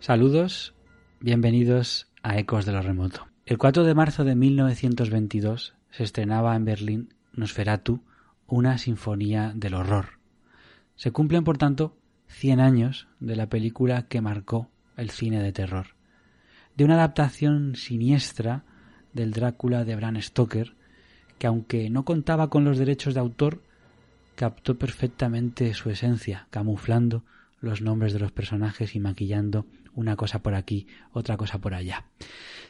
Saludos, bienvenidos a Ecos de lo Remoto. El 4 de marzo de 1922 se estrenaba en Berlín Nosferatu, una sinfonía del horror. Se cumplen, por tanto, 100 años de la película que marcó el cine de terror, de una adaptación siniestra del Drácula de Bram Stoker, que aunque no contaba con los derechos de autor, captó perfectamente su esencia, camuflando los nombres de los personajes y maquillando una cosa por aquí, otra cosa por allá.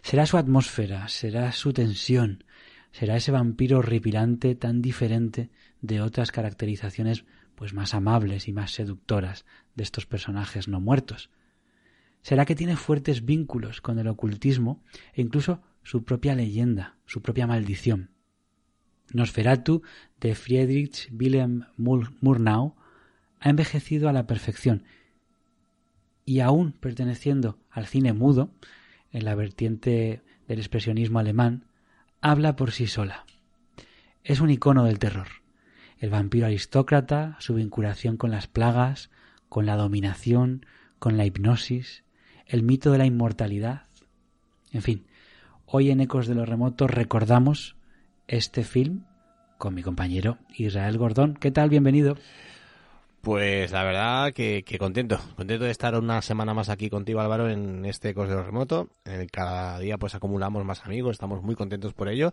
Será su atmósfera, será su tensión, será ese vampiro horripilante tan diferente de otras caracterizaciones pues más amables y más seductoras de estos personajes no muertos. Será que tiene fuertes vínculos con el ocultismo e incluso su propia leyenda, su propia maldición. Nosferatu de Friedrich Wilhelm Murnau ha envejecido a la perfección y aún perteneciendo al cine mudo, en la vertiente del expresionismo alemán, habla por sí sola. Es un icono del terror. El vampiro aristócrata, su vinculación con las plagas, con la dominación, con la hipnosis, el mito de la inmortalidad. En fin, hoy en Ecos de lo Remoto recordamos este film con mi compañero Israel Gordón. ¿Qué tal? Bienvenido. Pues la verdad que, contento, contento de estar una semana más aquí contigo Álvaro en este Cosero Remoto. El cada día pues acumulamos más amigos, estamos muy contentos por ello.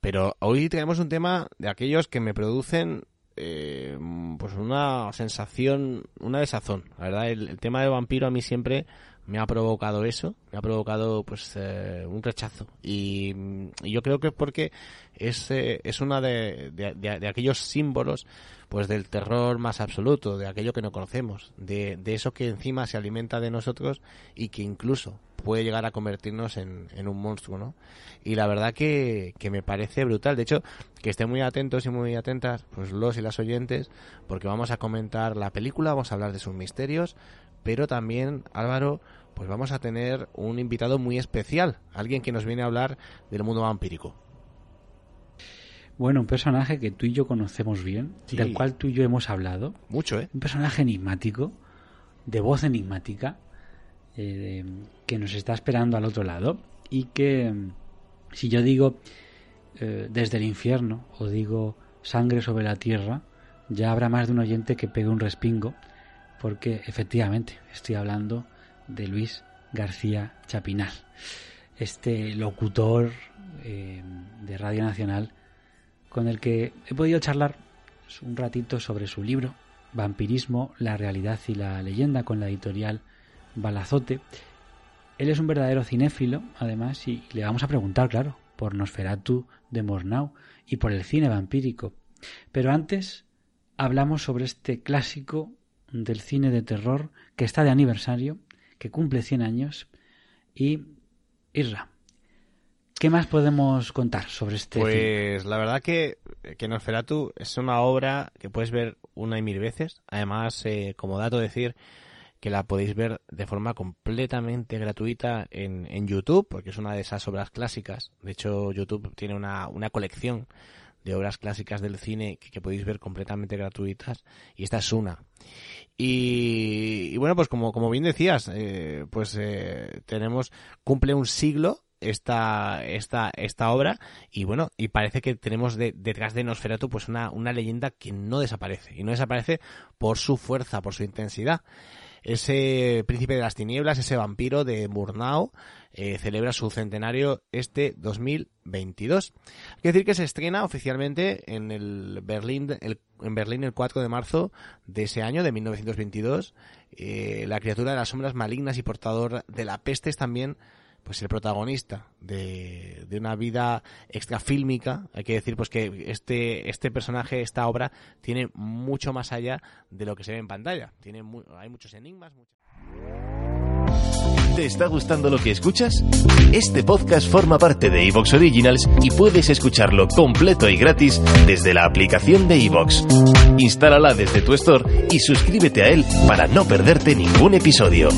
Pero hoy tenemos un tema de aquellos que me producen eh, pues una sensación, una desazón. La verdad, el, tema de vampiro a mí siempre me ha provocado eso, me ha provocado pues eh, un rechazo. Y, yo creo que es porque es, eh, es una de, de, aquellos símbolos pues del terror más absoluto, de aquello que no conocemos, de, de eso que encima se alimenta de nosotros y que incluso puede llegar a convertirnos en, en un monstruo, ¿no? Y la verdad que, que, me parece brutal. De hecho, que estén muy atentos y muy atentas, pues los y las oyentes, porque vamos a comentar la película, vamos a hablar de sus misterios, pero también, Álvaro, pues vamos a tener un invitado muy especial, alguien que nos viene a hablar del mundo vampírico. Bueno, un personaje que tú y yo conocemos bien, del cual tú y yo hemos hablado. Mucho, ¿eh? Un personaje enigmático, de voz enigmática, eh, que nos está esperando al otro lado y que si yo digo eh, desde el infierno o digo sangre sobre la tierra, ya habrá más de un oyente que pegue un respingo porque efectivamente estoy hablando de Luis García Chapinal, este locutor eh, de Radio Nacional con el que he podido charlar un ratito sobre su libro Vampirismo, la realidad y la leyenda con la editorial Balazote. Él es un verdadero cinéfilo, además, y le vamos a preguntar, claro, por Nosferatu de Mornau y por el cine vampírico. Pero antes hablamos sobre este clásico del cine de terror que está de aniversario, que cumple 100 años, y Irra. ¿Qué más podemos contar sobre este Pues la verdad que, que Nosferatu es una obra que puedes ver una y mil veces. Además, eh, como dato decir que la podéis ver de forma completamente gratuita en, en YouTube, porque es una de esas obras clásicas. De hecho, YouTube tiene una, una colección de obras clásicas del cine que, podéis ver completamente gratuitas y esta es una. Y, bueno, pues como, como bien decías, eh, pues eh, tenemos, cumple un siglo esta, esta, esta obra y bueno, y parece que tenemos detrás de Nosferatu pues una, una leyenda que no desaparece y no desaparece por su fuerza, por su intensidad ese príncipe de las tinieblas, ese vampiro de Murnau, eh, celebra su centenario este 2022. Hay que decir que se estrena oficialmente en el Berlín, el, en Berlín el 4 de marzo de ese año, de 1922. Eh, la criatura de las sombras malignas y portador de la peste es también pues el protagonista de, de, una vida extrafílmica. Hay que decir pues que este, este personaje, esta obra, tiene mucho más allá de lo que se ve en pantalla. Tiene hay muchos enigmas. ¿Te está gustando lo que escuchas? Este podcast forma parte de Evox Originals y puedes escucharlo completo y gratis desde la aplicación de Evox. Instálala desde tu store y suscríbete a él para no perderte ningún episodio.